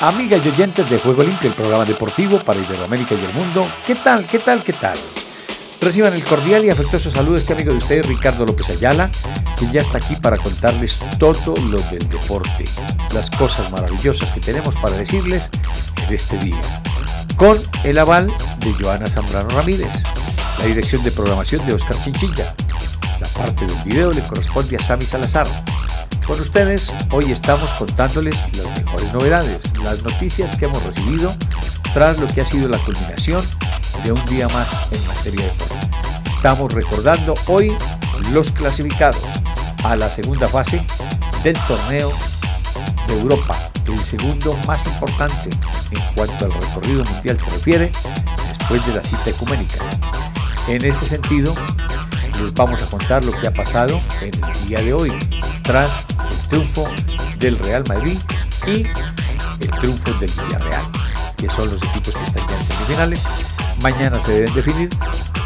Amigas y oyentes de Juego Limpio, el programa deportivo para Iberoamérica y el mundo. ¿Qué tal? ¿Qué tal? ¿Qué tal? Reciban el cordial y afectuoso saludo de este amigo de ustedes, Ricardo López Ayala, que ya está aquí para contarles todo lo del deporte, las cosas maravillosas que tenemos para decirles de este día, con el aval de Joana Zambrano Ramírez, la dirección de programación de Oscar Chinchilla, la parte del video le corresponde a Sami Salazar, con ustedes hoy estamos contándoles las mejores novedades, las noticias que hemos recibido tras lo que ha sido la culminación de un día más en materia de deporte. Estamos recordando hoy los clasificados a la segunda fase del torneo de Europa, el segundo más importante en cuanto al recorrido mundial se refiere después de la cita ecuménica. En ese sentido, les vamos a contar lo que ha pasado en el día de hoy, tras el triunfo del Real Madrid y el triunfo del Villarreal, que son los equipos que están ya en semifinales. Mañana se deben definir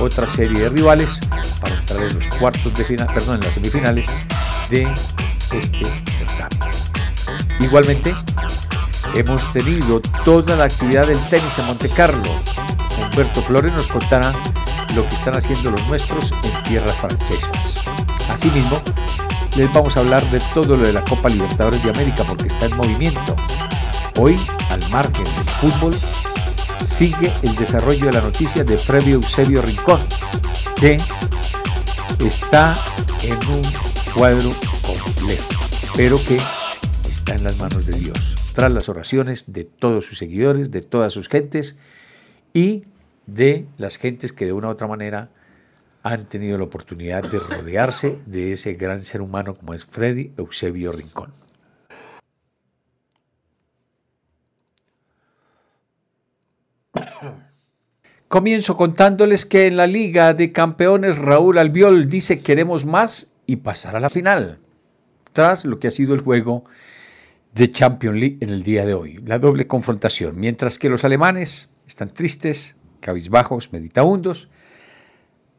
otra serie de rivales para entrar en los cuartos de final, perdón, en las semifinales de este certamen. Igualmente, hemos tenido toda la actividad del tenis en Monte Carlo. Humberto Flores nos contará lo que están haciendo los nuestros en tierras francesas. Asimismo, les vamos a hablar de todo lo de la Copa Libertadores de América porque está en movimiento. Hoy, al margen del fútbol, sigue el desarrollo de la noticia de Previo Eusebio Rincón, que está en un cuadro complejo, pero que está en las manos de Dios, tras las oraciones de todos sus seguidores, de todas sus gentes y de las gentes que de una u otra manera han tenido la oportunidad de rodearse de ese gran ser humano como es Freddy Eusebio Rincón. Comienzo contándoles que en la Liga de Campeones Raúl Albiol dice queremos más y pasar a la final, tras lo que ha sido el juego de Champions League en el día de hoy, la doble confrontación, mientras que los alemanes están tristes, cabizbajos, meditabundos,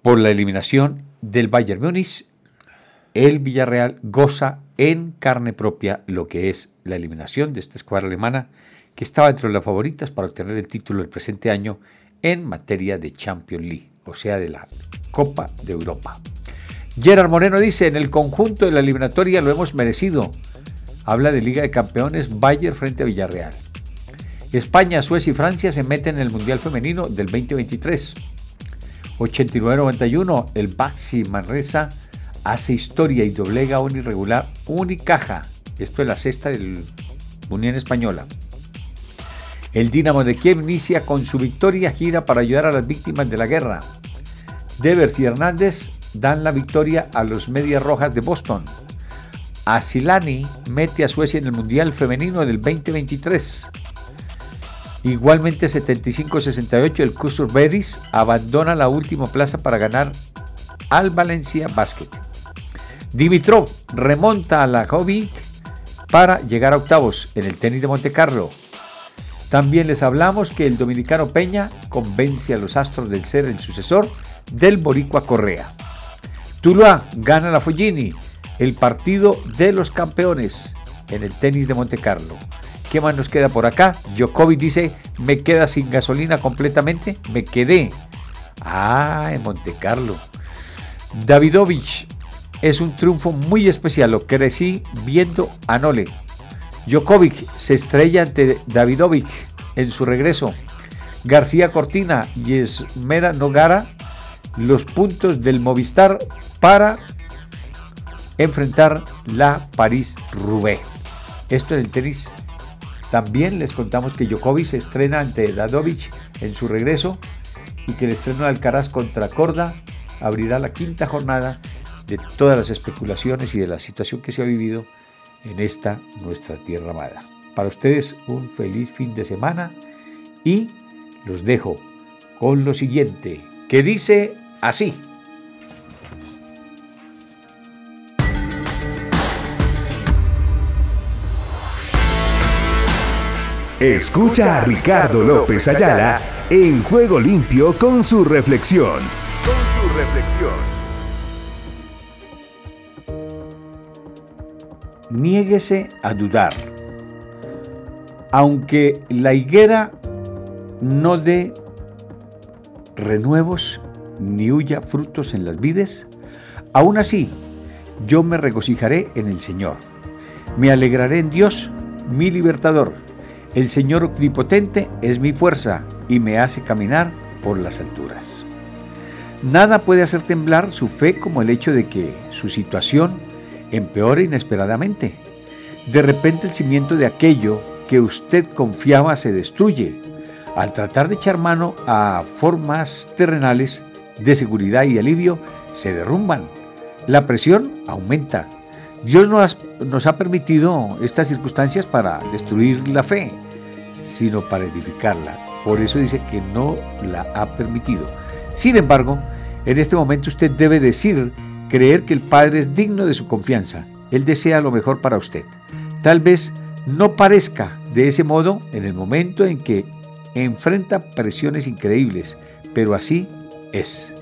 por la eliminación del Bayern Múnich, el Villarreal goza en carne propia lo que es la eliminación de esta escuadra alemana que estaba entre las favoritas para obtener el título del presente año en materia de Champions League, o sea, de la Copa de Europa. Gerard Moreno dice, en el conjunto de la eliminatoria lo hemos merecido. Habla de Liga de Campeones Bayern frente a Villarreal. España, Suecia y Francia se meten en el Mundial Femenino del 2023. 89-91, el Baxi Manresa hace historia y doblega un irregular Unicaja. Esto es la sexta del Unión Española. El Dinamo de Kiev inicia con su victoria gira para ayudar a las víctimas de la guerra. Devers y Hernández dan la victoria a los Medias Rojas de Boston. Asilani mete a Suecia en el Mundial Femenino del 2023. Igualmente 75-68 el Kusur Beris abandona la última plaza para ganar al Valencia Basket. Dimitrov remonta a la Hobbit para llegar a octavos en el tenis de Monte Carlo. También les hablamos que el dominicano Peña convence a los astros del ser el sucesor del Boricua Correa. Tuluá gana la Follini, el partido de los campeones en el tenis de Monte Carlo. ¿Qué más nos queda por acá? Djokovic dice, me queda sin gasolina completamente. Me quedé. Ah, en Monte Carlo. Davidovich es un triunfo muy especial. Lo crecí viendo a Nole. Djokovic se estrella ante Davidovich en su regreso. García Cortina y Esmera Nogara los puntos del Movistar para enfrentar la París-Roubaix. Esto en el tenis también les contamos que Djokovic estrena ante Dadovic en su regreso y que el estreno de Alcaraz contra Corda abrirá la quinta jornada de todas las especulaciones y de la situación que se ha vivido en esta nuestra tierra amada. Para ustedes un feliz fin de semana y los dejo con lo siguiente. que dice así. Escucha a Ricardo López Ayala en Juego Limpio con su reflexión. Con su reflexión. Niéguese a dudar. Aunque la higuera no dé renuevos ni huya frutos en las vides, aún así yo me regocijaré en el Señor. Me alegraré en Dios, mi libertador. El Señor omnipotente es mi fuerza y me hace caminar por las alturas. Nada puede hacer temblar su fe como el hecho de que su situación empeore inesperadamente. De repente el cimiento de aquello que usted confiaba se destruye al tratar de echar mano a formas terrenales de seguridad y alivio, se derrumban. La presión aumenta. Dios nos, nos ha permitido estas circunstancias para destruir la fe, sino para edificarla. Por eso dice que no la ha permitido. Sin embargo, en este momento usted debe decir, creer que el Padre es digno de su confianza. Él desea lo mejor para usted. Tal vez no parezca de ese modo en el momento en que enfrenta presiones increíbles, pero así es.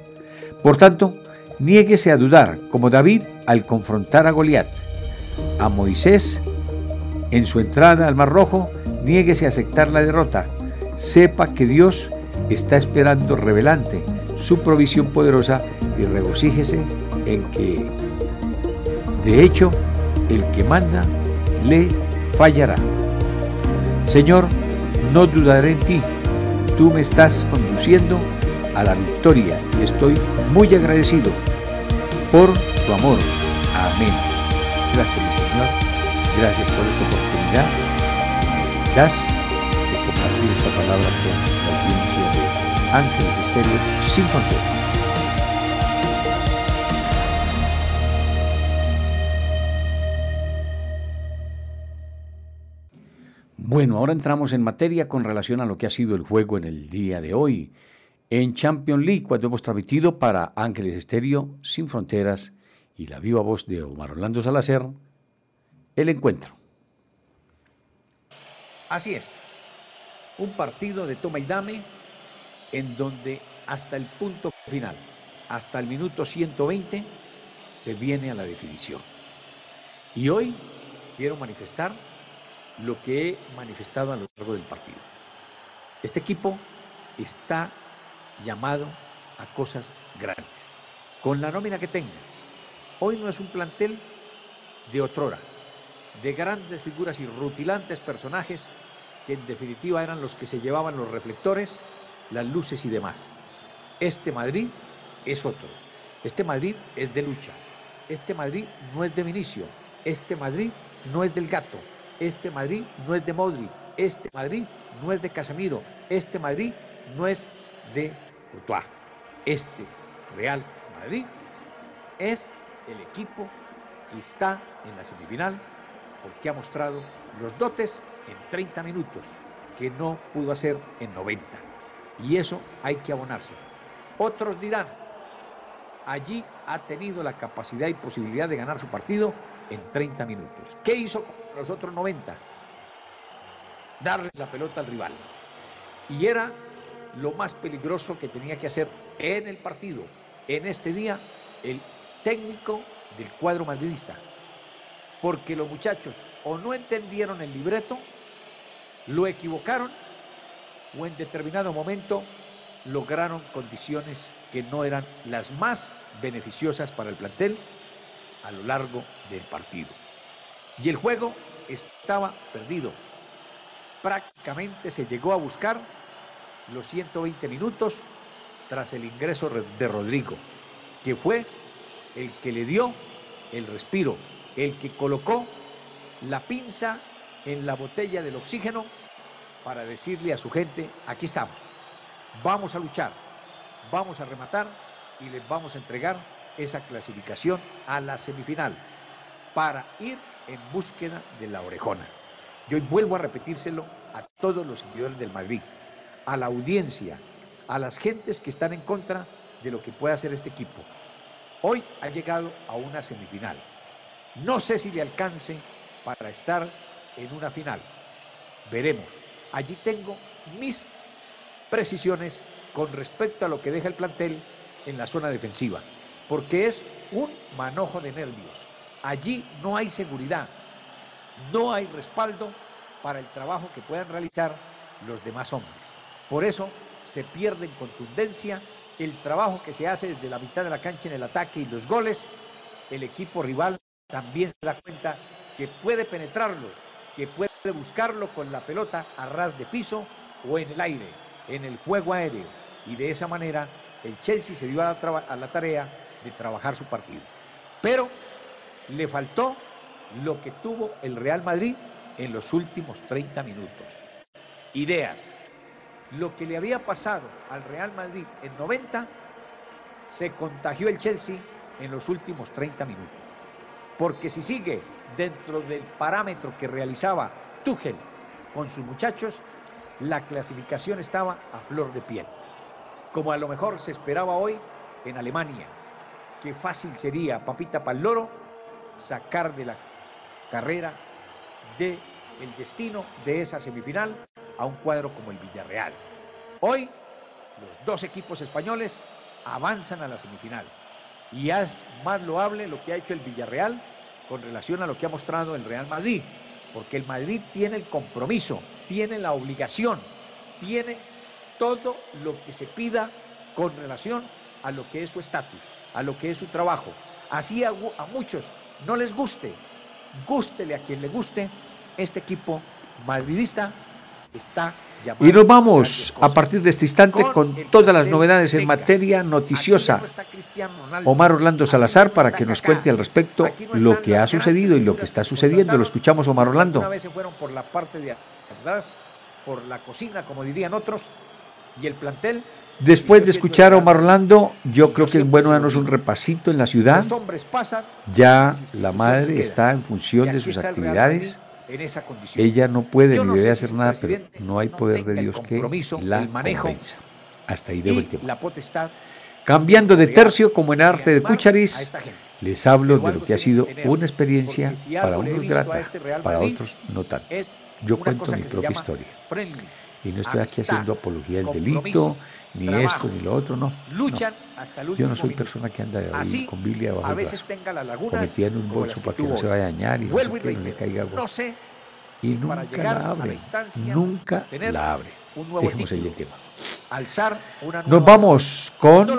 Por tanto, niéguese a dudar, como David al confrontar a Goliat. A Moisés, en su entrada al Mar Rojo, niéguese a aceptar la derrota. Sepa que Dios está esperando revelante su provisión poderosa y regocíjese en que, de hecho, el que manda le fallará. Señor, no dudaré en ti. Tú me estás conduciendo a la victoria y estoy muy agradecido por tu amor. Amén. Gracias, mi Señor. Gracias por esta oportunidad das de compartir esta palabra con la audiencia de Ángeles Estéreo sin fronteras. Bueno, ahora entramos en materia con relación a lo que ha sido el juego en el día de hoy. En Champions League, cuando hemos transmitido para Ángeles Estéreo, Sin Fronteras y la viva voz de Omar Orlando Salazar, el encuentro. Así es, un partido de toma y dame en donde hasta el punto final, hasta el minuto 120, se viene a la definición. Y hoy quiero manifestar lo que he manifestado a lo largo del partido. Este equipo está llamado a cosas grandes, con la nómina que tenga. Hoy no es un plantel de otrora, de grandes figuras y rutilantes personajes que en definitiva eran los que se llevaban los reflectores, las luces y demás. Este Madrid es otro. Este Madrid es de lucha. Este Madrid no es de Vinicio. Este Madrid no es del gato. Este Madrid no es de Modri, este Madrid no es de Casemiro, este Madrid no es de Courtois. Este Real Madrid es el equipo que está en la semifinal porque ha mostrado los dotes en 30 minutos que no pudo hacer en 90. Y eso hay que abonarse. Otros dirán, allí ha tenido la capacidad y posibilidad de ganar su partido en 30 minutos. ¿Qué hizo los otros 90? Darle la pelota al rival. Y era lo más peligroso que tenía que hacer en el partido, en este día, el técnico del cuadro madridista. Porque los muchachos o no entendieron el libreto, lo equivocaron o en determinado momento lograron condiciones que no eran las más beneficiosas para el plantel a lo largo del partido. Y el juego estaba perdido. Prácticamente se llegó a buscar los 120 minutos tras el ingreso de Rodrigo, que fue el que le dio el respiro, el que colocó la pinza en la botella del oxígeno para decirle a su gente, aquí estamos, vamos a luchar, vamos a rematar y les vamos a entregar esa clasificación a la semifinal para ir en búsqueda de la orejona. Yo vuelvo a repetírselo a todos los seguidores del Madrid, a la audiencia, a las gentes que están en contra de lo que puede hacer este equipo. Hoy ha llegado a una semifinal. No sé si le alcance para estar en una final. Veremos. Allí tengo mis precisiones con respecto a lo que deja el plantel en la zona defensiva, porque es un manojo de nervios. Allí no hay seguridad, no hay respaldo para el trabajo que puedan realizar los demás hombres. Por eso se pierde en contundencia el trabajo que se hace desde la mitad de la cancha en el ataque y los goles. El equipo rival también se da cuenta que puede penetrarlo, que puede buscarlo con la pelota a ras de piso o en el aire, en el juego aéreo. Y de esa manera el Chelsea se dio a la, a la tarea de trabajar su partido. Pero le faltó lo que tuvo el Real Madrid en los últimos 30 minutos. Ideas. Lo que le había pasado al Real Madrid en 90, se contagió el Chelsea en los últimos 30 minutos. Porque si sigue dentro del parámetro que realizaba Tuchel con sus muchachos, la clasificación estaba a flor de piel. Como a lo mejor se esperaba hoy en Alemania, que fácil sería, papita para el loro, sacar de la carrera del el destino de esa semifinal a un cuadro como el Villarreal. Hoy los dos equipos españoles avanzan a la semifinal y es más loable lo que ha hecho el Villarreal con relación a lo que ha mostrado el Real Madrid, porque el Madrid tiene el compromiso, tiene la obligación, tiene todo lo que se pida con relación a lo que es su estatus, a lo que es su trabajo. Así a, a muchos no les guste, gústele a quien le guste, este equipo madridista está y nos vamos a partir de este instante con todas las novedades en materia noticiosa. Omar Orlando Salazar para que nos cuente al respecto lo que ha sucedido y lo que está sucediendo. Lo escuchamos, Omar Orlando. Una vez se fueron por la parte de atrás, por la cocina, como dirían otros, y el plantel. Después de escuchar a Omar Orlando, yo creo que es bueno darnos un repasito en la ciudad. Ya la madre está en función de sus actividades ella no puede ni debe hacer nada, pero no hay poder de Dios que la convenza. Hasta ahí debo el tiempo. Cambiando de tercio, como en arte de Cucharis, les hablo de lo que ha sido una experiencia para unos grata, este para otros no tanto. Yo cuento mi propia historia. Y no estoy aquí haciendo apología del delito, ni esto, ni lo otro, no. Yo no soy persona que anda ahí con Biblia bajo el brazo, cometida en un bolso para que no se vaya a dañar y no, sé qué, no le caiga agua. y nunca la abre, nunca la abre. Dejemos ahí el tema. Nos vamos con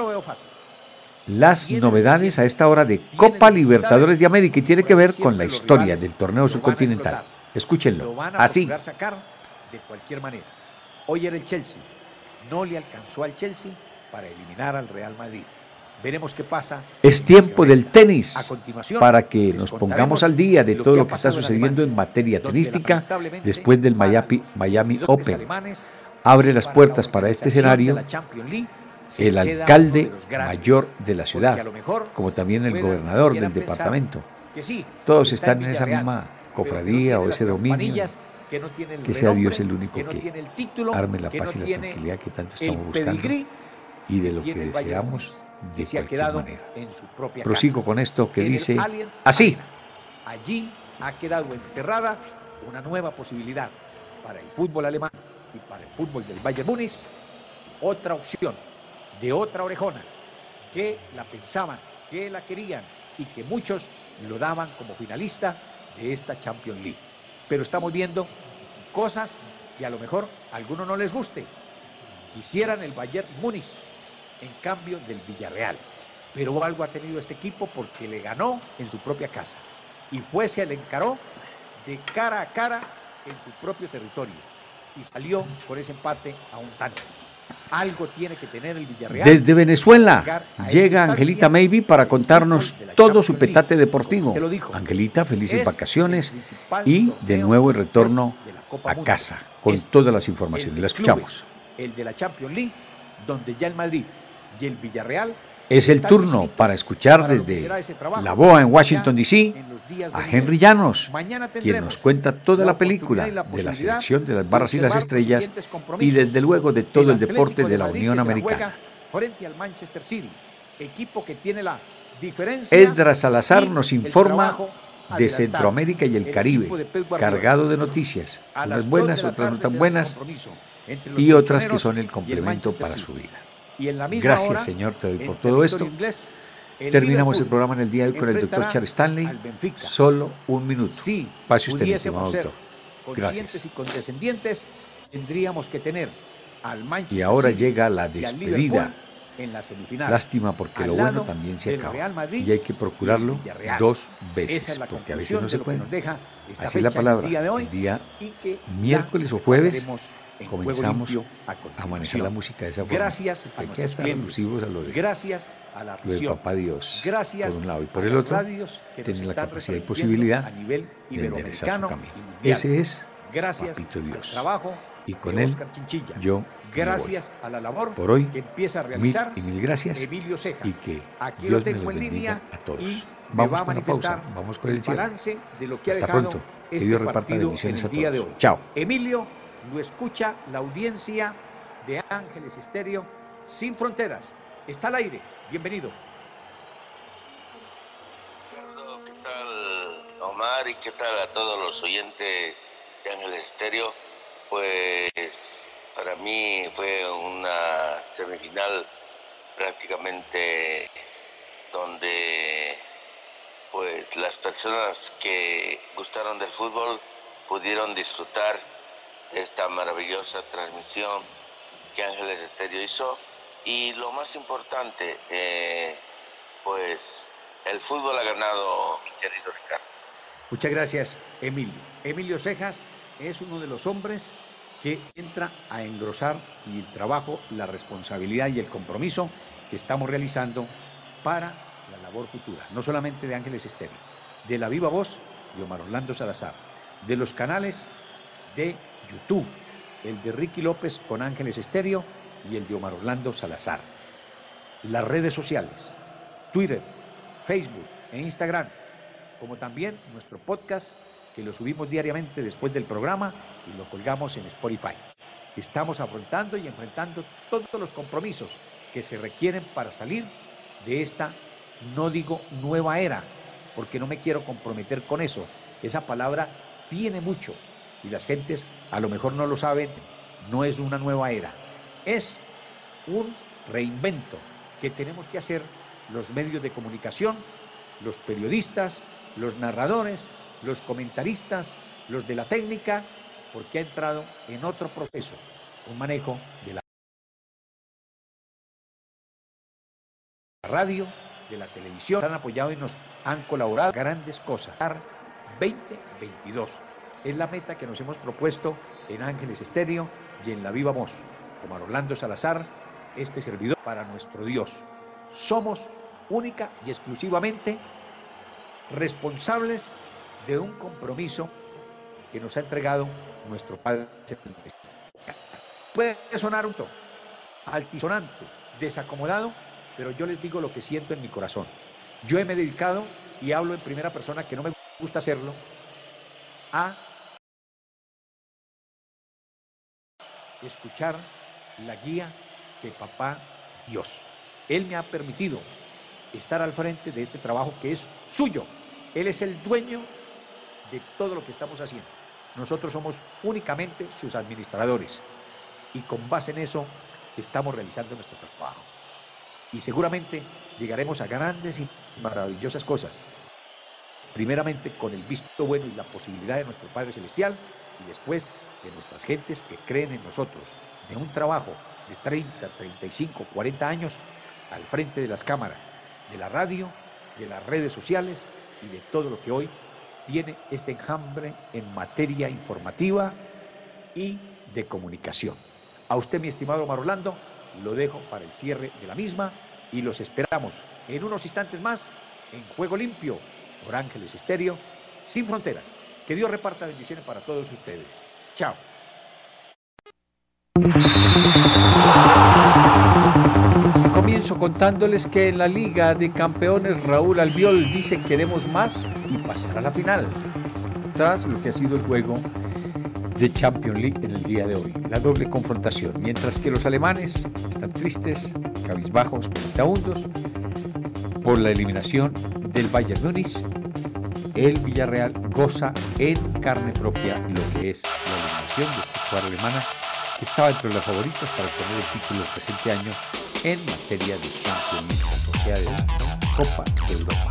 las novedades a esta hora de Copa Libertadores de América y tiene que ver con la historia del torneo subcontinental. Escúchenlo. Así. De cualquier manera. Hoy era el Chelsea. No le alcanzó al Chelsea para eliminar al Real Madrid. Veremos qué pasa. Es tiempo del tenis para que nos pongamos al día de todo lo que está sucediendo en materia tenística después del Miami, Miami Open. Abre las puertas para este escenario el alcalde mayor de la ciudad, como también el gobernador del departamento. Todos están en esa misma cofradía o ese dominio que, sea Dios el único que, arme la paz y la tranquilidad que tanto estamos buscando y de lo que deseamos de cualquier manera. Prosigo con esto que dice así. Allí ha quedado enterrada una nueva posibilidad para el fútbol alemán y para el fútbol del Bayern Múnich. Otra opción de otra orejona que la pensaban, que la querían y que muchos lo daban como finalista de esta Champions League. Pero estamos viendo cosas que a lo mejor a algunos no les guste. Quisieran el Bayern Múnich en cambio del Villarreal. Pero algo ha tenido este equipo porque le ganó en su propia casa. Y fue, se le encaró de cara a cara en su propio territorio. Y salió por ese empate a un tanto. Algo tiene que tener el Villarreal. Desde Venezuela llega Angelita Maybe para contarnos todo su petate deportivo. Angelita, felices vacaciones y de nuevo el retorno a casa con todas las informaciones. La escuchamos. El de la Champions League, donde ya el Madrid y el Villarreal Es el turno para escuchar desde La Boa en Washington, D.C. a Henry Llanos, quien nos cuenta toda la película de la selección de las barras y las estrellas y desde luego de todo el deporte de la Unión Americana. Esdras Salazar nos informa de Centroamérica y el Caribe, cargado de noticias, unas buenas, otras no tan buenas, y otras que son el complemento para su vida. Gracias, Señor, te doy por todo esto. Terminamos el programa en el día de hoy con el doctor Charles Stanley. Solo un minuto. Pase usted, mi estimado doctor. Gracias. Y tendríamos que tener al y ahora llega la despedida. Lástima porque lo bueno también se acaba. Y hay que procurarlo dos veces, porque a veces no se puede. Así es la palabra. El día miércoles o jueves comenzamos a, manejar la música de esa forma. Gracias a que estar alusivos a lo de, gracias a la lo de Papá Dios, gracias por un lado, y por el otro, tener la capacidad y posibilidad de enderezar su camino. Ese es gracias Papito Dios. Trabajo y con él yo gracias a la labor por hoy que empieza a realizar mil y mil gracias Emilio Cejas. y que Aquí Dios me los bendiga a todos. Vamos con la pausa, vamos con el cierre. Hasta pronto. Que Dios este reparta bendiciones a todos. Chao. Emilio lo escucha la audiencia de Ángeles Estéreo Sin Fronteras. Está al aire. Bienvenido. ¿Qué tal, Omar? ¿Y qué tal a todos los oyentes de Ángeles Estéreo? Pues para mí fue una semifinal prácticamente donde pues las personas que gustaron del fútbol pudieron disfrutar esta maravillosa transmisión que Ángeles Estéreo hizo. Y lo más importante, eh, pues el fútbol ha ganado, mi querido Ricardo. Muchas gracias, Emilio. Emilio Cejas es uno de los hombres que entra a engrosar el trabajo, la responsabilidad y el compromiso que estamos realizando para la labor futura, no solamente de Ángeles Estéreo, de la viva voz de Omar Orlando Salazar, de los canales de YouTube, el de Ricky López con Ángeles Estéreo y el de Omar Orlando Salazar. Las redes sociales, Twitter, Facebook e Instagram, como también nuestro podcast que lo subimos diariamente después del programa y lo colgamos en Spotify. Estamos afrontando y enfrentando todos los compromisos que se requieren para salir de esta, no digo nueva era, porque no me quiero comprometer con eso. Esa palabra tiene mucho, y las gentes a lo mejor no lo saben, no es una nueva era, es un reinvento que tenemos que hacer los medios de comunicación, los periodistas, los narradores, los comentaristas, los de la técnica, porque ha entrado en otro proceso, un manejo de la radio, de la televisión, han apoyado y nos han colaborado grandes cosas. 2022 es la meta que nos hemos propuesto en Ángeles Estéreo y en La Viva Voz. Como Orlando Salazar, este servidor para nuestro Dios. Somos única y exclusivamente responsables de un compromiso que nos ha entregado nuestro Padre Puede sonar un toque altisonante, desacomodado, pero yo les digo lo que siento en mi corazón. Yo he dedicado, y hablo en primera persona, que no me gusta hacerlo, a escuchar la guía de papá Dios. Él me ha permitido estar al frente de este trabajo que es suyo. Él es el dueño de todo lo que estamos haciendo. Nosotros somos únicamente sus administradores y con base en eso estamos realizando nuestro trabajo. Y seguramente llegaremos a grandes y maravillosas cosas. Primeramente con el visto bueno y la posibilidad de nuestro Padre Celestial y después de nuestras gentes que creen en nosotros, de un trabajo de 30, 35, 40 años al frente de las cámaras, de la radio, de las redes sociales y de todo lo que hoy tiene este enjambre en materia informativa y de comunicación. A usted, mi estimado Omar Orlando, lo dejo para el cierre de la misma y los esperamos en unos instantes más en Juego Limpio por Ángeles Estéreo, sin fronteras. Que Dios reparta bendiciones para todos ustedes. Chao. Comienzo con contándoles que en la Liga de Campeones Raúl Albiol dice queremos más y pasar a la final, tras lo que ha sido el juego de Champions League en el día de hoy, la doble confrontación, mientras que los alemanes están tristes, cabizbajos, hundos por la eliminación del Bayern Múnich, el Villarreal goza en carne propia lo que es la eliminación de esta escuadra alemana que estaba entre las favoritas para obtener el título del presente año en materia de Champions o sea, de la Copa de Europa.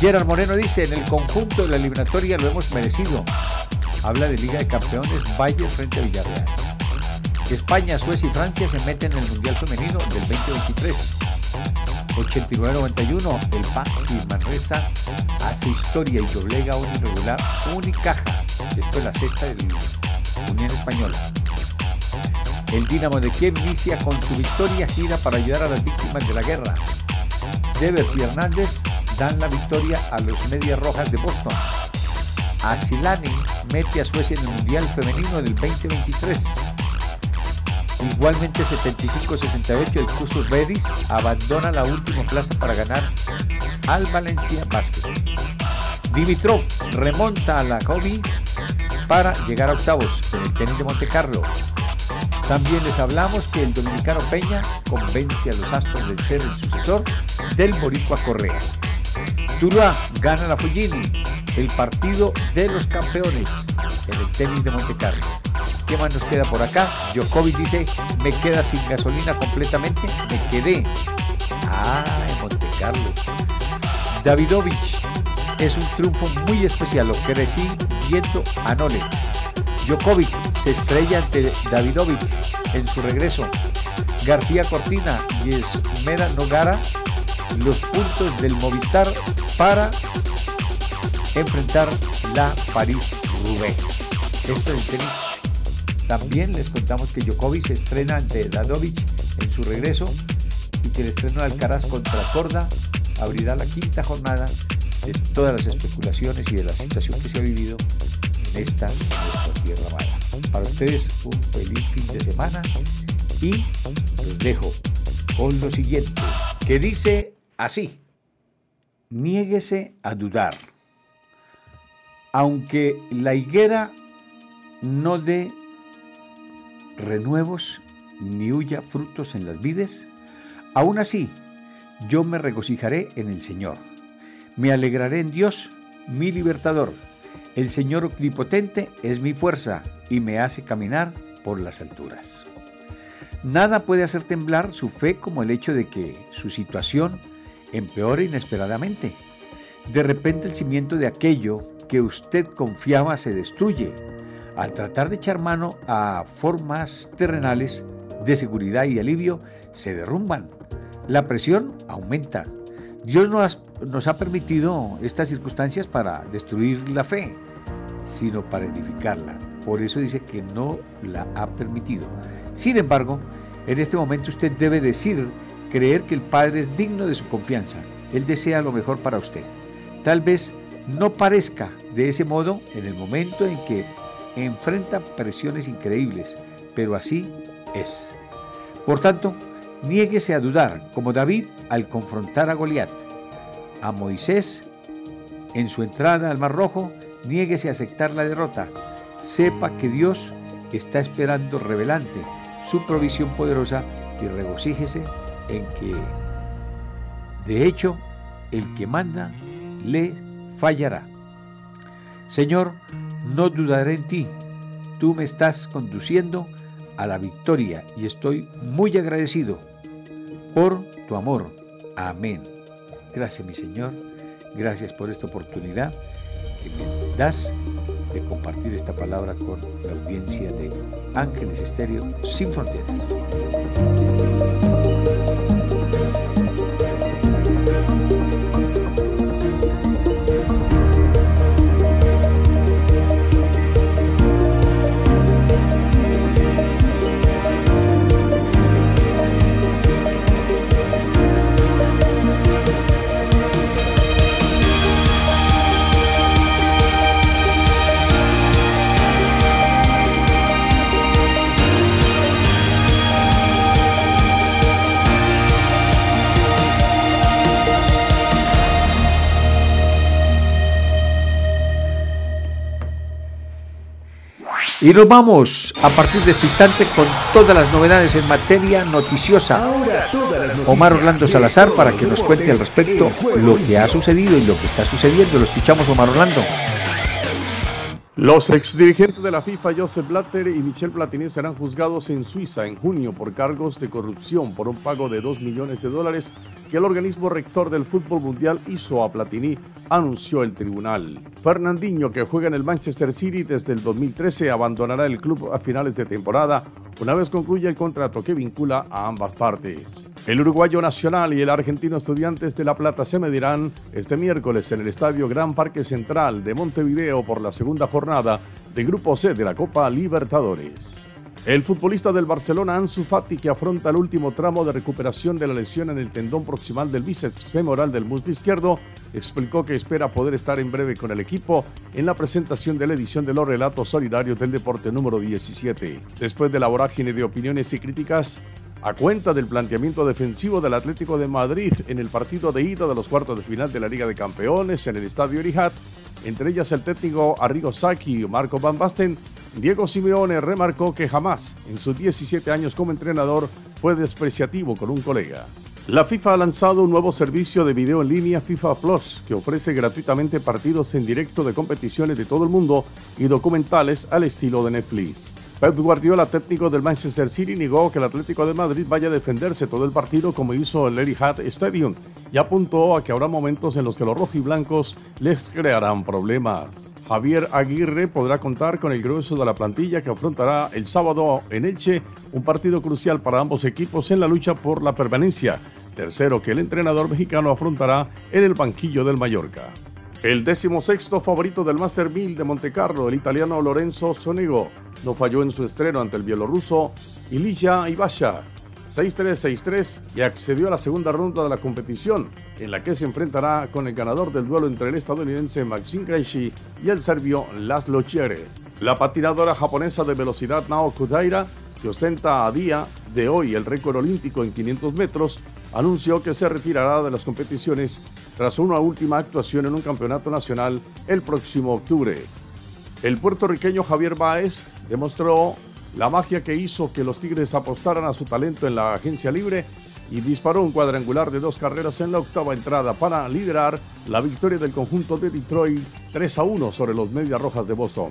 Gerard Moreno dice, en el conjunto de la eliminatoria lo hemos merecido. Habla de Liga de Campeones, Bayern frente a Villarreal. España, Suecia y Francia se meten en el Mundial Femenino del 2023. 89-91, el Baxi Manresa hace historia y doblega un irregular Unicaja, después la sexta del Unión Española. El Dinamo de Kiev inicia con su victoria gira para ayudar a las víctimas de la guerra. Devers y Hernández dan la victoria a los Medias Rojas de Boston. Asilani mete a Suecia en el Mundial Femenino del 2023. Igualmente 75-68 el Cursus Redis abandona la última plaza para ganar al Valencia Basket. Dimitrov remonta a la Kobe para llegar a octavos en el tenis de Monte Carlo. También les hablamos que el dominicano Peña convence a los Astros de ser el sucesor del Boricua Correa. Tuluá gana la Fujini, el partido de los campeones en el tenis de Monte Carlo. ¿Qué más nos queda por acá? Djokovic dice, me queda sin gasolina completamente, me quedé. Ah, en Monte Carlo. Davidovich es un triunfo muy especial, lo crecí viendo a Nole. Djokovic se estrella ante Davidovich en su regreso. García Cortina y Esmera Nogara los puntos del Movistar para enfrentar la París-Roubaix. Esto es tenis. También les contamos que Djokovic se estrena ante Dadovic en su regreso y que el estreno de Alcaraz contra Corda abrirá la quinta jornada de todas las especulaciones y de la situación que se ha vivido en esta tierra mala. Para ustedes un feliz fin de semana y los dejo con lo siguiente, que dice así, niéguese a dudar. Aunque la higuera no dé renuevos ni huya frutos en las vides, aún así yo me regocijaré en el Señor. Me alegraré en Dios, mi libertador. El Señor omnipotente es mi fuerza y me hace caminar por las alturas. Nada puede hacer temblar su fe como el hecho de que su situación empeore inesperadamente. De repente el cimiento de aquello que usted confiaba se destruye al tratar de echar mano a formas terrenales de seguridad y alivio, se derrumban. La presión aumenta. Dios nos, nos ha permitido estas circunstancias para destruir la fe, sino para edificarla. Por eso dice que no la ha permitido. Sin embargo, en este momento usted debe decir, creer que el Padre es digno de su confianza. Él desea lo mejor para usted. Tal vez no parezca de ese modo en el momento en que enfrenta presiones increíbles, pero así es. Por tanto, niéguese a dudar, como David al confrontar a Goliat. A Moisés, en su entrada al Mar Rojo, niéguese a aceptar la derrota. Sepa que Dios está esperando revelante su provisión poderosa y regocíjese en que, de hecho, el que manda le fallará. Señor, no dudaré en ti. Tú me estás conduciendo a la victoria y estoy muy agradecido por tu amor. Amén. Gracias mi Señor. Gracias por esta oportunidad que me das de compartir esta palabra con la audiencia de Ángeles Estéreo sin fronteras. Y nos vamos a partir de este instante con todas las novedades en materia noticiosa. Omar Orlando Salazar para que nos cuente al respecto lo que ha sucedido y lo que está sucediendo. Lo escuchamos, Omar Orlando. Los exdirigentes de la FIFA, Joseph Blatter y Michel Platini, serán juzgados en Suiza en junio por cargos de corrupción por un pago de 2 millones de dólares que el organismo rector del fútbol mundial hizo a Platini, anunció el tribunal. Fernandinho, que juega en el Manchester City desde el 2013, abandonará el club a finales de temporada una vez concluya el contrato que vincula a ambas partes. El uruguayo nacional y el argentino estudiantes de La Plata se medirán este miércoles en el Estadio Gran Parque Central de Montevideo por la segunda jornada del Grupo C de la Copa Libertadores. El futbolista del Barcelona Ansu Fati, que afronta el último tramo de recuperación de la lesión en el tendón proximal del bíceps femoral del muslo izquierdo, explicó que espera poder estar en breve con el equipo en la presentación de la edición de los relatos solidarios del deporte número 17. Después de la vorágine de opiniones y críticas, a cuenta del planteamiento defensivo del Atlético de Madrid en el partido de ida de los cuartos de final de la Liga de Campeones en el Estadio Erihat, entre ellas el técnico Arrigo Sacchi y Marco Van Basten, Diego Simeone remarcó que jamás en sus 17 años como entrenador fue despreciativo con un colega. La FIFA ha lanzado un nuevo servicio de video en línea FIFA Plus que ofrece gratuitamente partidos en directo de competiciones de todo el mundo y documentales al estilo de Netflix. Pep Guardiola, técnico del Manchester City, negó que el Atlético de Madrid vaya a defenderse todo el partido como hizo el Etihad Stadium y apuntó a que habrá momentos en los que los rojiblancos les crearán problemas. Javier Aguirre podrá contar con el grueso de la plantilla que afrontará el sábado en Elche, un partido crucial para ambos equipos en la lucha por la permanencia, tercero que el entrenador mexicano afrontará en el banquillo del Mallorca. El decimosexto favorito del Master 1000 de Montecarlo, el italiano Lorenzo Sonego, no falló en su estreno ante el bielorruso Ilija Ibasha 6-3-6-3 y accedió a la segunda ronda de la competición, en la que se enfrentará con el ganador del duelo entre el estadounidense Maxim Krejci y el serbio Laszlo Chiere. La patinadora japonesa de velocidad Naoko Daira, que ostenta a día de hoy el récord olímpico en 500 metros, anunció que se retirará de las competiciones tras una última actuación en un campeonato nacional el próximo octubre. El puertorriqueño Javier Báez demostró la magia que hizo que los Tigres apostaran a su talento en la agencia libre y disparó un cuadrangular de dos carreras en la octava entrada para liderar la victoria del conjunto de Detroit 3 a 1 sobre los Medias Rojas de Boston.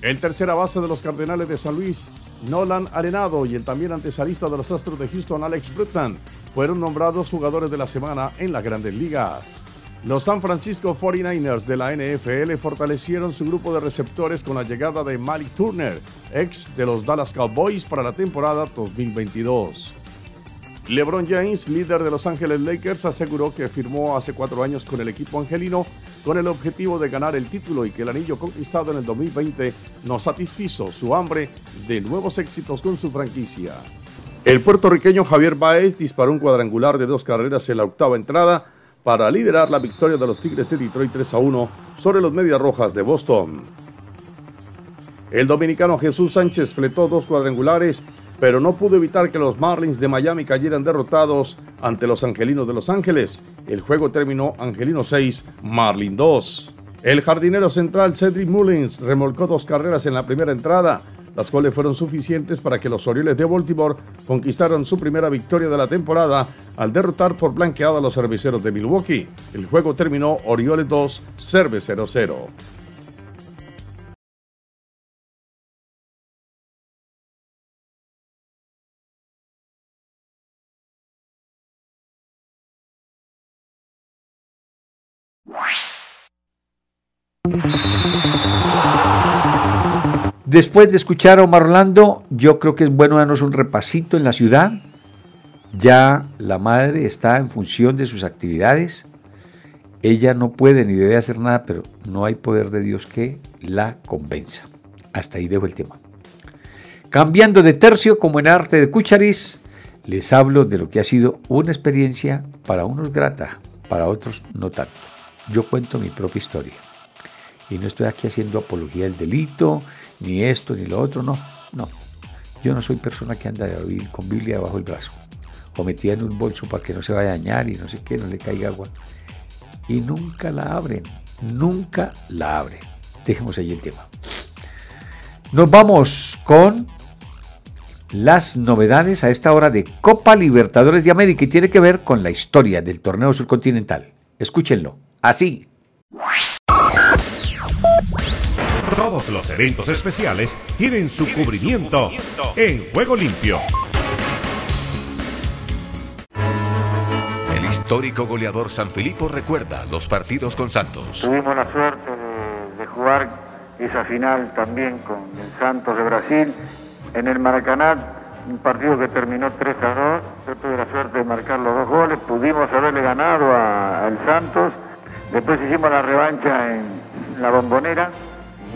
El tercera base de los Cardenales de San Luis, Nolan Arenado, y el también antesalista de los Astros de Houston, Alex Brutman, fueron nombrados jugadores de la semana en las grandes ligas. Los San Francisco 49ers de la NFL fortalecieron su grupo de receptores con la llegada de Malik Turner, ex de los Dallas Cowboys para la temporada 2022. LeBron James, líder de Los Ángeles Lakers, aseguró que firmó hace cuatro años con el equipo angelino con el objetivo de ganar el título y que el anillo conquistado en el 2020 no satisfizo su hambre de nuevos éxitos con su franquicia. El puertorriqueño Javier Baez disparó un cuadrangular de dos carreras en la octava entrada para liderar la victoria de los Tigres de Detroit 3 a 1 sobre los Medias Rojas de Boston. El dominicano Jesús Sánchez fletó dos cuadrangulares, pero no pudo evitar que los Marlins de Miami cayeran derrotados ante los Angelinos de Los Ángeles. El juego terminó Angelino 6, Marlin 2. El jardinero central Cedric Mullins remolcó dos carreras en la primera entrada, las cuales fueron suficientes para que los Orioles de Baltimore conquistaran su primera victoria de la temporada al derrotar por blanqueada a los cerveceros de Milwaukee. El juego terminó Orioles 2, Cervecero 0. Después de escuchar a Omar Orlando, yo creo que es bueno darnos un repasito en la ciudad. Ya la madre está en función de sus actividades. Ella no puede ni debe hacer nada, pero no hay poder de Dios que la convenza. Hasta ahí dejo el tema. Cambiando de tercio, como en arte de Cucharis, les hablo de lo que ha sido una experiencia para unos grata, para otros no tanto. Yo cuento mi propia historia. Y no estoy aquí haciendo apología del delito, ni esto, ni lo otro, no, no. Yo no soy persona que anda con Biblia debajo del brazo, o metida en un bolso para que no se vaya a dañar y no sé qué, no le caiga agua. Y nunca la abren, nunca la abren. Dejemos ahí el tema. Nos vamos con las novedades a esta hora de Copa Libertadores de América y tiene que ver con la historia del torneo surcontinental. Escúchenlo, así. Todos los eventos especiales tienen su cubrimiento en Juego Limpio. El histórico goleador San Filipo recuerda los partidos con Santos. Tuvimos la suerte de, jugar esa final también con el Santos de Brasil en el Maracaná, un partido que terminó 3 a 2. Yo tuve la suerte de marcar los dos goles, pudimos haberle ganado al Santos. Después hicimos la revancha en la bombonera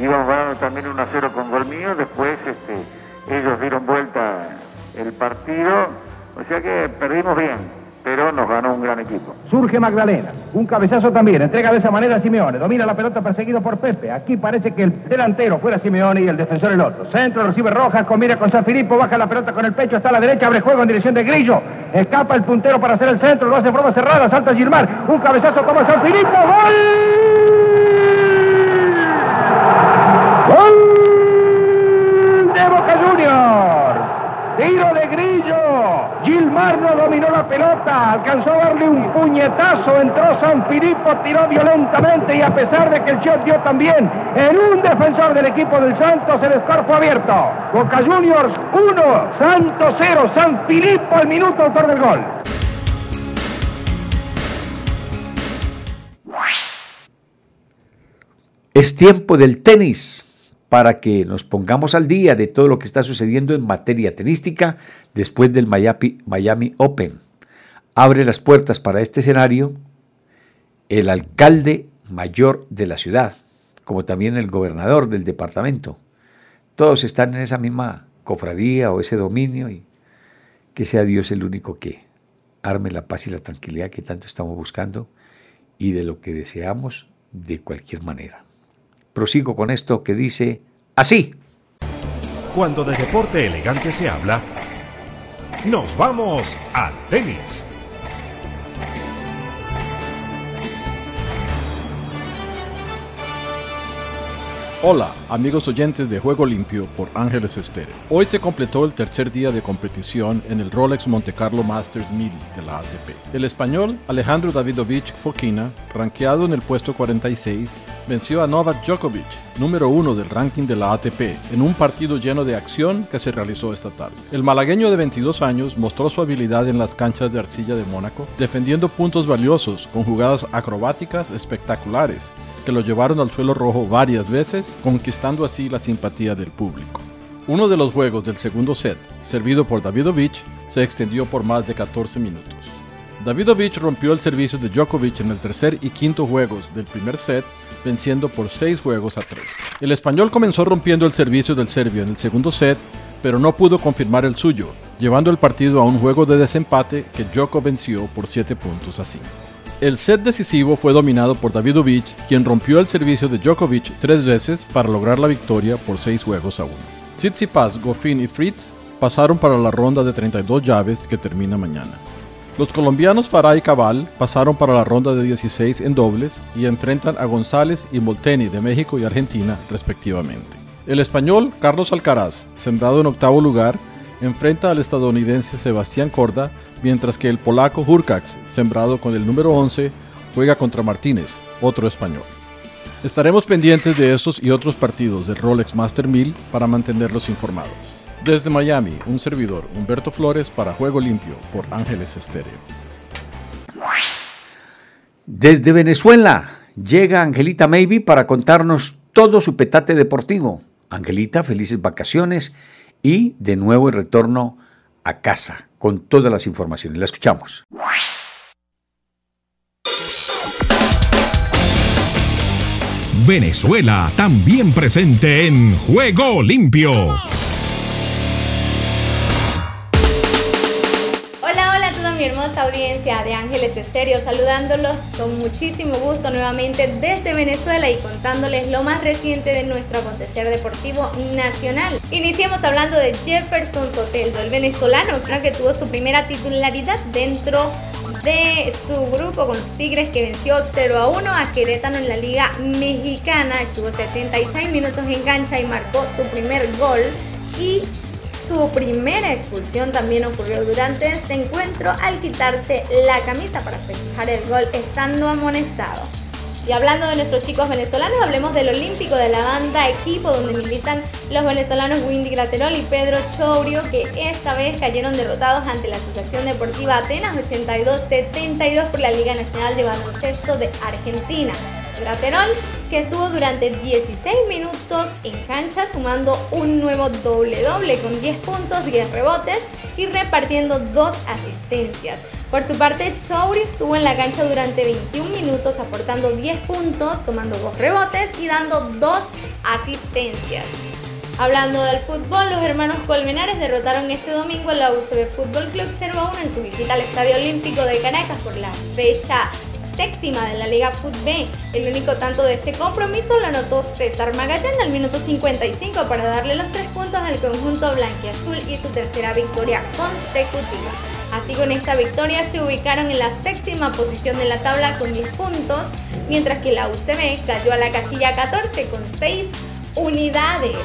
íbamos ganando también 1 a 0 con gol mío, después este, ellos dieron vuelta el partido, o sea que perdimos bien, pero nos ganó un gran equipo. Surge Magdalena, un cabezazo también, entrega de esa manera a Simeone, domina la pelota perseguido por Pepe, aquí parece que el delantero fuera Simeone y el defensor el otro. Centro, recibe Rojas, combina con San Filipo, baja la pelota con el pecho hasta la derecha, abre juego en dirección de Grillo, escapa el puntero para hacer el centro, lo hace en forma cerrada, salta Gilmar, un cabezazo toma San Filipo, ¡gol! de Boca Junior. Tiro de Grillo. Gilmar no dominó la pelota. Alcanzó a darle un puñetazo. Entró San Filipo, tiró violentamente y a pesar de que el shot dio también en un defensor del equipo del Santos, el score abierto. Boca Juniors 1, Santos 0. San Filipo al minuto autor del gol. Es tiempo del tenis para que nos pongamos al día de todo lo que está sucediendo en materia tenística después del Miami, Open. Abre las puertas para este escenario el alcalde mayor de la ciudad, como también el gobernador del departamento. Todos están en esa misma cofradía o ese dominio y que sea Dios el único que arme la paz y la tranquilidad que tanto estamos buscando y de lo que deseamos de cualquier manera. Prosigo con esto que dice así. Cuando de deporte elegante se habla, nos vamos al tenis. Hola, amigos oyentes de Juego Limpio por Ángeles Estéreo. Hoy se completó el tercer día de competición en el Rolex Monte Carlo Masters 1000 de la ATP. El español Alejandro Davidovich Fokina, rankeado en el puesto 46, venció a Novak Djokovic, número uno del ranking de la ATP, en un partido lleno de acción que se realizó esta tarde. El malagueño de 22 años mostró su habilidad en las canchas de arcilla de Mónaco, defendiendo puntos valiosos con jugadas acrobáticas espectaculares que lo llevaron al suelo rojo varias veces, conquistando así la simpatía del público. Uno de los juegos del segundo set, servido por Davidovich, se extendió por más de 14 minutos. Davidovich rompió el servicio de Djokovic en el tercer y quinto juegos del primer set, venciendo por 6 juegos a 3. El español comenzó rompiendo el servicio del serbio en el segundo set, pero no pudo confirmar el suyo, llevando el partido a un juego de desempate que Djokovic venció por 7 puntos a 5. El set decisivo fue dominado por Davidovich, quien rompió el servicio de Djokovic tres veces para lograr la victoria por seis juegos a uno. Tsitsipas, Goffin y Fritz pasaron para la ronda de 32 llaves que termina mañana. Los colombianos Farah y Cabal pasaron para la ronda de 16 en dobles y enfrentan a González y Molteni de México y Argentina respectivamente. El español Carlos Alcaraz, sembrado en octavo lugar, enfrenta al estadounidense Sebastián Corda mientras que el polaco Hurkacz, sembrado con el número 11, juega contra Martínez, otro español. Estaremos pendientes de estos y otros partidos del Rolex Master 1000 para mantenerlos informados. Desde Miami, un servidor, Humberto Flores, para Juego Limpio por Ángeles Estéreo. Desde Venezuela llega Angelita Maybe para contarnos todo su petate deportivo. Angelita, felices vacaciones y de nuevo el retorno a casa con todas las informaciones. La escuchamos. Venezuela, también presente en Juego Limpio. Audiencia de Ángeles Estéreo, saludándolos con muchísimo gusto nuevamente desde Venezuela y contándoles lo más reciente de nuestro acontecer deportivo nacional. Iniciemos hablando de Jefferson Soteldo, el venezolano, creo que tuvo su primera titularidad dentro de su grupo con los Tigres que venció 0 a 1 a Querétaro en la Liga Mexicana. Estuvo 76 minutos en cancha y marcó su primer gol. Su primera expulsión también ocurrió durante este encuentro al quitarse la camisa para festejar el gol estando amonestado. Y hablando de nuestros chicos venezolanos, hablemos del Olímpico de la banda equipo donde militan los venezolanos Windy Graterol y Pedro Chourio que esta vez cayeron derrotados ante la Asociación Deportiva Atenas 82-72 por la Liga Nacional de Baloncesto de Argentina. Graterol que estuvo durante 16 minutos en cancha sumando un nuevo doble doble con 10 puntos, 10 rebotes y repartiendo dos asistencias. Por su parte, Chouri estuvo en la cancha durante 21 minutos aportando 10 puntos, tomando 2 rebotes y dando 2 asistencias. Hablando del fútbol, los hermanos Colmenares derrotaron este domingo a la UCB Fútbol Club 0 a 1 en su visita al Estadio Olímpico de Caracas por la fecha séptima de la Liga Fútbol. El único tanto de este compromiso lo anotó César Magallán al minuto 55 para darle los tres puntos al conjunto blanquiazul y su tercera victoria consecutiva. Así con esta victoria se ubicaron en la séptima posición de la tabla con 10 puntos, mientras que la UCB cayó a la casilla 14 con 6 unidades.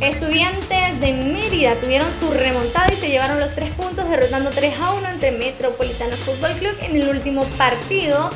Estudiantes de Mérida tuvieron su remontada y se llevaron los 3 puntos derrotando 3 a 1 ante Metropolitano Fútbol Club en el último partido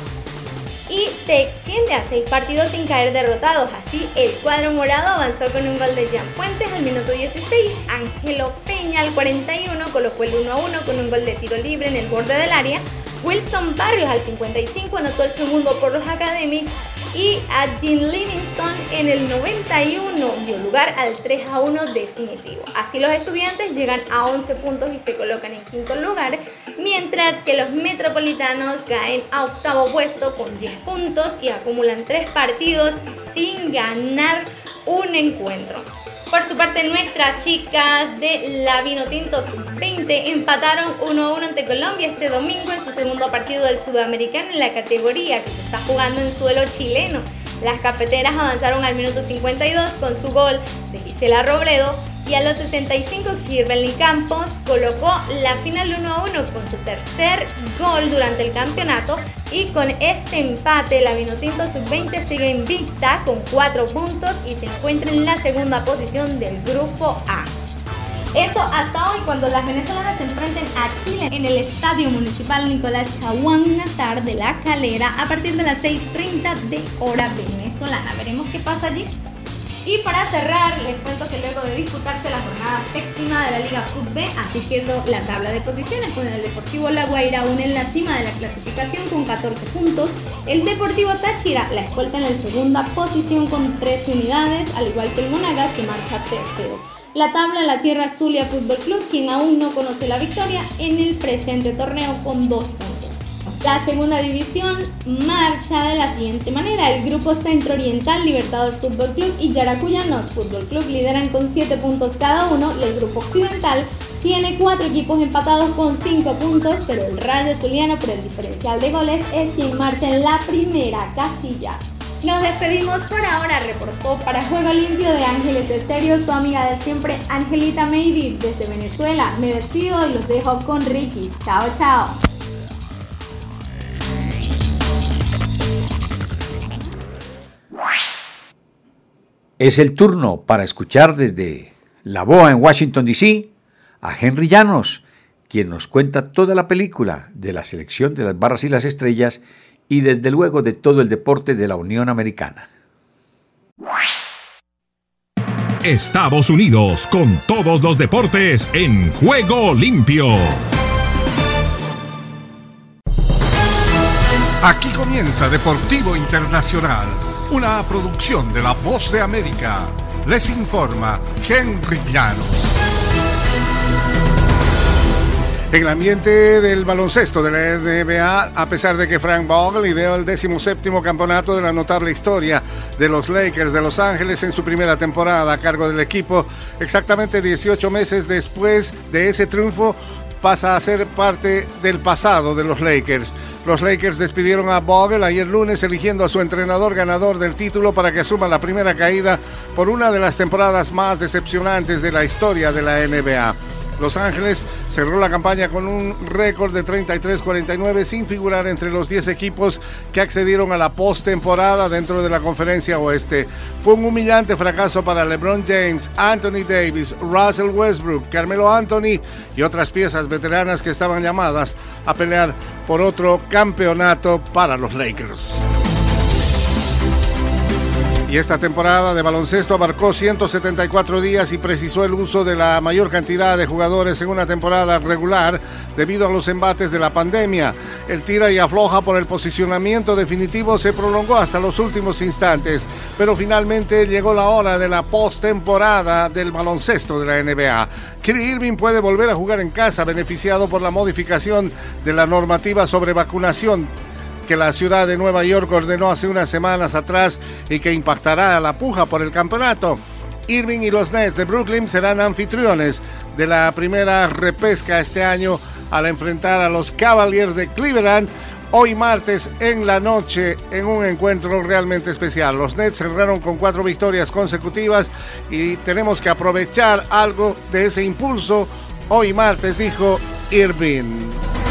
y se extiende a seis partidos sin caer derrotados. Así, el cuadro morado avanzó con un gol de Jan Fuentes al minuto 16. Ángelo Peña al 41 colocó el 1 a 1 con un gol de tiro libre en el borde del área. Wilson Barrios al 55 anotó el segundo por los Academics y a Jean Livingston en el 91 dio lugar al 3 a 1 definitivo. Así los estudiantes llegan a 11 puntos y se colocan en quinto lugar, mientras que los metropolitanos caen a octavo puesto con 10 puntos y acumulan 3 partidos sin ganar un encuentro. Por su parte, nuestras chicas de la Vinotinto Sub-20 empataron 1 a 1 ante Colombia este domingo en su segundo partido del Sudamericano en la categoría que se está jugando en suelo chileno. Las cafeteras avanzaron al minuto 52 con su gol de Gisela Robledo y a los 65 Kirby Campos colocó la final 1 a 1 con su tercer gol durante el campeonato y con este empate la Vinotinto Sub-20 sigue invicta con 4 puntos y se encuentra en la segunda posición del grupo A. Eso hasta hoy cuando las venezolanas se enfrenten a Chile en el Estadio Municipal Nicolás Chaguán Nazar de La Calera a partir de las 6.30 de hora venezolana. Veremos qué pasa allí. Y para cerrar, les cuento que luego de disputarse la jornada séptima de la Liga Fútbol, así quedó la tabla de posiciones con el Deportivo La Guaira aún en la cima de la clasificación con 14 puntos, el Deportivo Táchira la escolta en la segunda posición con 13 unidades, al igual que el Monagas que marcha tercero. La tabla la cierra Zulia Fútbol Club, quien aún no conoce la victoria en el presente torneo con 2 puntos. La segunda división marcha de la siguiente manera. El grupo Centro Oriental, Libertador Fútbol Club y Yaracuyanos Fútbol Club lideran con 7 puntos cada uno el grupo Occidental tiene 4 equipos empatados con 5 puntos, pero el Rayo Zuliano por el diferencial de goles es quien marcha en la primera casilla. Nos despedimos por ahora, reportó para Juego Limpio de Ángeles Estéreo su amiga de siempre Angelita Maybe desde Venezuela. Me despido y los dejo con Ricky. Chao, chao. Es el turno para escuchar desde La Boa en Washington, D.C. a Henry Llanos, quien nos cuenta toda la película de la selección de las barras y las estrellas y desde luego de todo el deporte de la Unión Americana. Estados Unidos con todos los deportes en juego limpio. Aquí comienza Deportivo Internacional una producción de La Voz de América. Les informa Henry Llanos. En el ambiente del baloncesto de la NBA, a pesar de que Frank Vogel ideó el 17 campeonato de la notable historia de los Lakers de Los Ángeles en su primera temporada a cargo del equipo, exactamente 18 meses después de ese triunfo, pasa a ser parte del pasado de los Lakers. Los Lakers despidieron a Vogel ayer lunes eligiendo a su entrenador ganador del título para que asuma la primera caída por una de las temporadas más decepcionantes de la historia de la NBA. Los Ángeles cerró la campaña con un récord de 33-49 sin figurar entre los 10 equipos que accedieron a la postemporada dentro de la conferencia oeste. Fue un humillante fracaso para LeBron James, Anthony Davis, Russell Westbrook, Carmelo Anthony y otras piezas veteranas que estaban llamadas a pelear por otro campeonato para los Lakers. Y esta temporada de baloncesto abarcó 174 días y precisó el uso de la mayor cantidad de jugadores en una temporada regular debido a los embates de la pandemia. El tira y afloja por el posicionamiento definitivo se prolongó hasta los últimos instantes, pero finalmente llegó la hora de la postemporada del baloncesto de la NBA. Kyrie Irving puede volver a jugar en casa beneficiado por la modificación de la normativa sobre vacunación que la ciudad de Nueva York ordenó hace unas semanas atrás y que impactará a la puja por el campeonato. Irving y los Nets de Brooklyn serán anfitriones de la primera repesca este año al enfrentar a los Cavaliers de Cleveland hoy martes en la noche en un encuentro realmente especial. Los Nets cerraron con cuatro victorias consecutivas y tenemos que aprovechar algo de ese impulso. Hoy martes dijo Irving.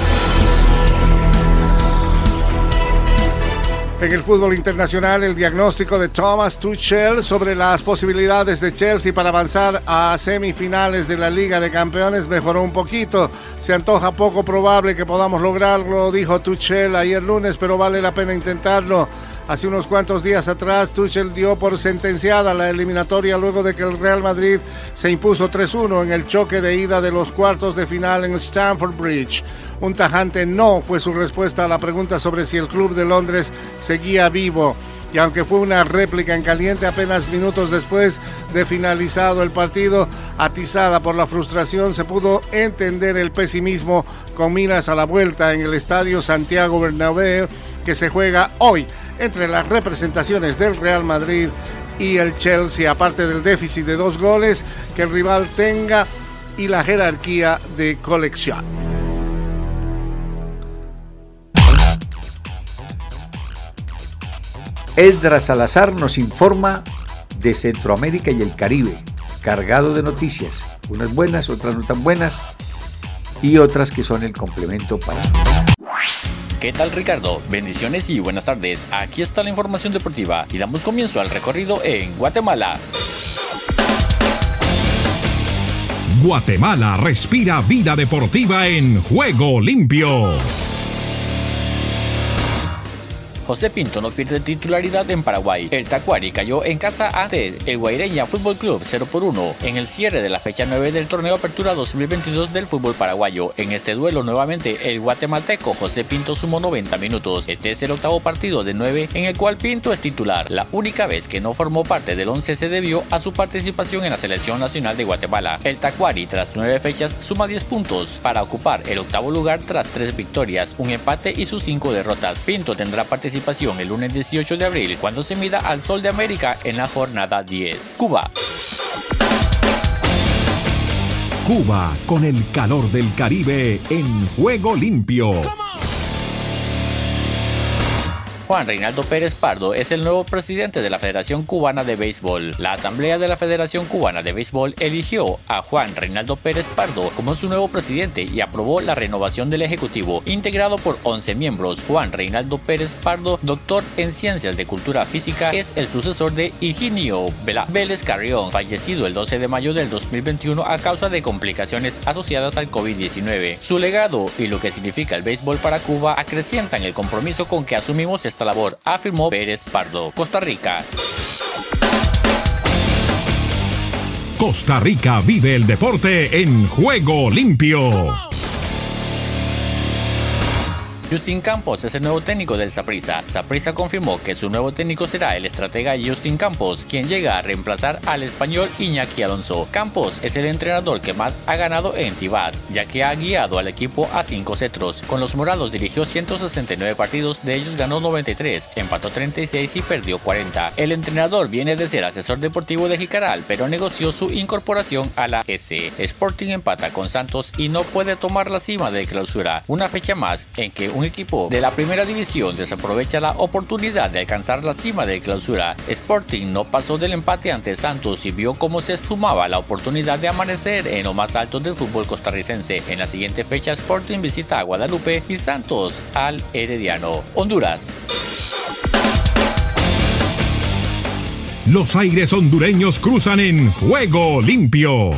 En el fútbol internacional, el diagnóstico de Thomas Tuchel sobre las posibilidades de Chelsea para avanzar a semifinales de la Liga de Campeones mejoró un poquito. Se antoja poco probable que podamos lograrlo, dijo Tuchel ayer lunes, pero vale la pena intentarlo. Hace unos cuantos días atrás, Tuchel dio por sentenciada la eliminatoria luego de que el Real Madrid se impuso 3-1 en el choque de ida de los cuartos de final en Stamford Bridge. Un tajante no fue su respuesta a la pregunta sobre si el club de Londres seguía vivo. Y aunque fue una réplica en caliente apenas minutos después de finalizado el partido, atizada por la frustración, se pudo entender el pesimismo con miras a la vuelta en el estadio Santiago Bernabéu que se juega hoy entre las representaciones del Real Madrid y el Chelsea, aparte del déficit de dos goles que el rival tenga y la jerarquía de colección. Esdras Salazar nos informa de Centroamérica y el Caribe, cargado de noticias, unas buenas, otras no tan buenas y otras que son el complemento para... ¿Qué tal Ricardo? Bendiciones y buenas tardes. Aquí está la información deportiva y damos comienzo al recorrido en Guatemala. Guatemala respira vida deportiva en juego limpio. José Pinto no pierde titularidad en Paraguay. El Tacuari cayó en casa ante el Guaireña Fútbol Club 0 por 1 en el cierre de la fecha 9 del torneo Apertura 2022 del fútbol paraguayo. En este duelo nuevamente el guatemalteco José Pinto sumó 90 minutos. Este es el octavo partido de 9 en el cual Pinto es titular. La única vez que no formó parte del 11 se debió a su participación en la selección nacional de Guatemala. El Tacuari tras 9 fechas suma 10 puntos para ocupar el octavo lugar tras 3 victorias, un empate y sus 5 derrotas. Pinto tendrá participación el lunes 18 de abril cuando se mida al Sol de América en la jornada 10. Cuba. Cuba con el calor del Caribe en juego limpio. Juan Reinaldo Pérez Pardo es el nuevo presidente de la Federación Cubana de Béisbol. La Asamblea de la Federación Cubana de Béisbol eligió a Juan Reinaldo Pérez Pardo como su nuevo presidente y aprobó la renovación del Ejecutivo, integrado por 11 miembros. Juan Reinaldo Pérez Pardo, doctor en Ciencias de Cultura Física, es el sucesor de Higinio Vélez Carrión, fallecido el 12 de mayo del 2021 a causa de complicaciones asociadas al COVID-19. Su legado y lo que significa el béisbol para Cuba acrecientan el compromiso con que asumimos esta labor, afirmó Pérez Pardo. Costa Rica. Costa Rica vive el deporte en juego limpio. Justin Campos es el nuevo técnico del Saprissa. Saprissa confirmó que su nuevo técnico será el estratega Justin Campos, quien llega a reemplazar al español Iñaki Alonso. Campos es el entrenador que más ha ganado en Tibás, ya que ha guiado al equipo a cinco cetros. Con los morados dirigió 169 partidos, de ellos ganó 93, empató 36 y perdió 40. El entrenador viene de ser asesor deportivo de Jicaral, pero negoció su incorporación a la S. Sporting empata con Santos y no puede tomar la cima de clausura, una fecha más en que un equipo de la primera división desaprovecha la oportunidad de alcanzar la cima de clausura. Sporting no pasó del empate ante Santos y vio cómo se esfumaba la oportunidad de amanecer en lo más alto del fútbol costarricense. En la siguiente fecha Sporting visita a Guadalupe y Santos al Herediano. Honduras. Los aires hondureños cruzan en juego limpio.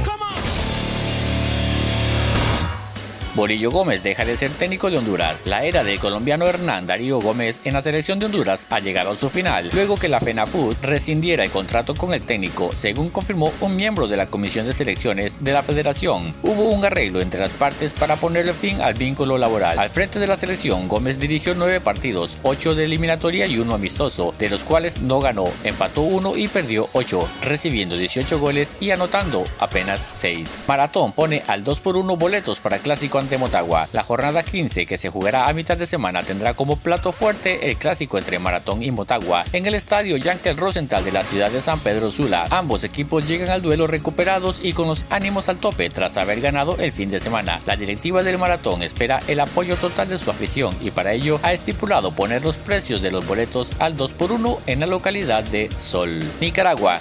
Borillo Gómez deja de ser técnico de Honduras. La era del colombiano Hernán Darío Gómez en la selección de Honduras ha llegado a su final, luego que la FENAFUT rescindiera el contrato con el técnico, según confirmó un miembro de la Comisión de Selecciones de la Federación. Hubo un arreglo entre las partes para ponerle fin al vínculo laboral. Al frente de la selección, Gómez dirigió nueve partidos, ocho de eliminatoria y uno amistoso, de los cuales no ganó, empató uno y perdió ocho, recibiendo 18 goles y anotando apenas 6. Maratón pone al 2 por 1 boletos para clásico de Motagua. La jornada 15 que se jugará a mitad de semana tendrá como plato fuerte el clásico entre Maratón y Motagua en el estadio Yankel Rosenthal de la ciudad de San Pedro Sula. Ambos equipos llegan al duelo recuperados y con los ánimos al tope tras haber ganado el fin de semana. La directiva del Maratón espera el apoyo total de su afición y para ello ha estipulado poner los precios de los boletos al 2 por 1 en la localidad de Sol. Nicaragua.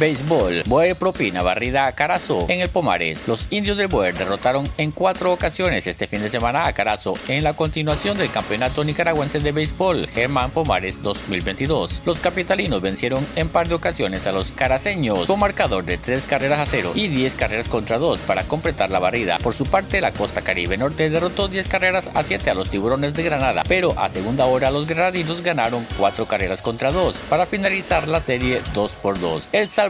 Béisbol. Boer propina barrida a Carazo en el Pomares. Los indios de Boer derrotaron en cuatro ocasiones este fin de semana a Carazo en la continuación del campeonato nicaragüense de béisbol Germán Pomares 2022. Los capitalinos vencieron en par de ocasiones a los caraceños con marcador de 3 carreras a 0 y 10 carreras contra 2 para completar la barrida. Por su parte, la costa caribe norte derrotó 10 carreras a 7 a los tiburones de Granada, pero a segunda hora los granadinos ganaron 4 carreras contra 2 para finalizar la serie 2 por 2. El Salvador.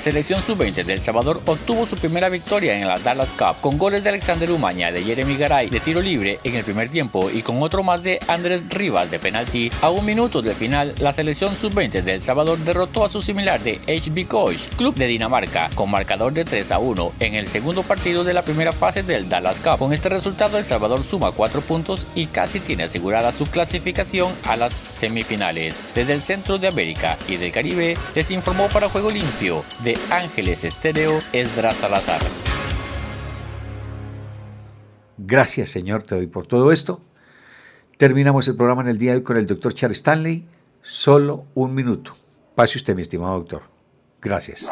Selección sub-20 de El Salvador obtuvo su primera victoria en la Dallas Cup con goles de Alexander Umaña, de Jeremy Garay de tiro libre en el primer tiempo y con otro más de Andrés Rivas de penalti. A un minuto del final, la selección sub-20 de El Salvador derrotó a su similar de HB Coach, club de Dinamarca, con marcador de 3 a 1 en el segundo partido de la primera fase del Dallas Cup. Con este resultado, El Salvador suma 4 puntos y casi tiene asegurada su clasificación a las semifinales. Desde el centro de América y del Caribe, les informó para Juego Limpio de Ángeles Estéreo Esdras Salazar. Gracias, Señor, te doy por todo esto. Terminamos el programa en el día de hoy con el doctor Charles Stanley. Solo un minuto. Pase usted, mi estimado doctor. Gracias.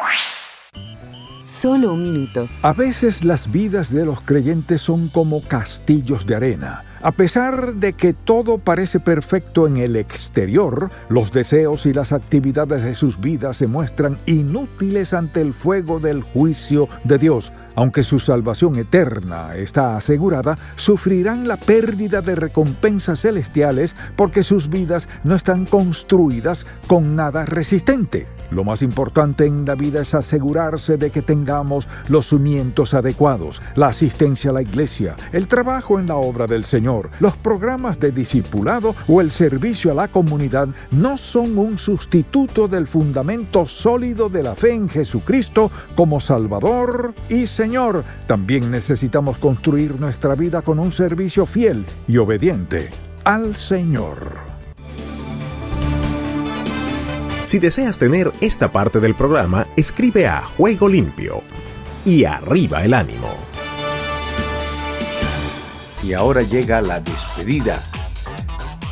Solo un minuto. A veces las vidas de los creyentes son como castillos de arena. A pesar de que todo parece perfecto en el exterior, los deseos y las actividades de sus vidas se muestran inútiles ante el fuego del juicio de Dios. Aunque su salvación eterna está asegurada, sufrirán la pérdida de recompensas celestiales porque sus vidas no están construidas con nada resistente. Lo más importante en la vida es asegurarse de que tengamos los cimientos adecuados, la asistencia a la iglesia, el trabajo en la obra del Señor, los programas de discipulado o el servicio a la comunidad no son un sustituto del fundamento sólido de la fe en Jesucristo como Salvador y Señor. También necesitamos construir nuestra vida con un servicio fiel y obediente al Señor. Si deseas tener esta parte del programa, escribe a Juego Limpio y arriba el ánimo. Y ahora llega la despedida.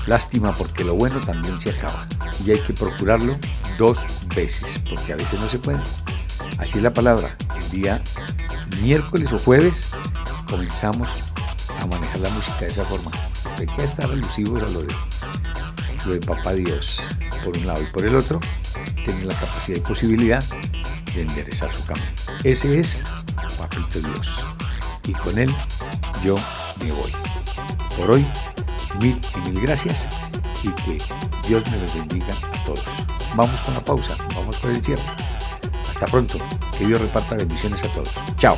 Lástima porque lo bueno también se acaba. Y hay que procurarlo dos veces, porque a veces no se puede. Así es la palabra. El día miércoles o jueves comenzamos a manejar la música de esa forma. Hay que estar alusivo era lo de, lo de Papá Dios por un lado y por el otro, tiene la capacidad y posibilidad de enderezar su camino. Ese es Papito Dios. Y con él yo me voy. Por hoy, mil y mil gracias y que Dios me los bendiga a todos. Vamos con la pausa, vamos con el cierre. Hasta pronto, que Dios reparta bendiciones a todos. Chao.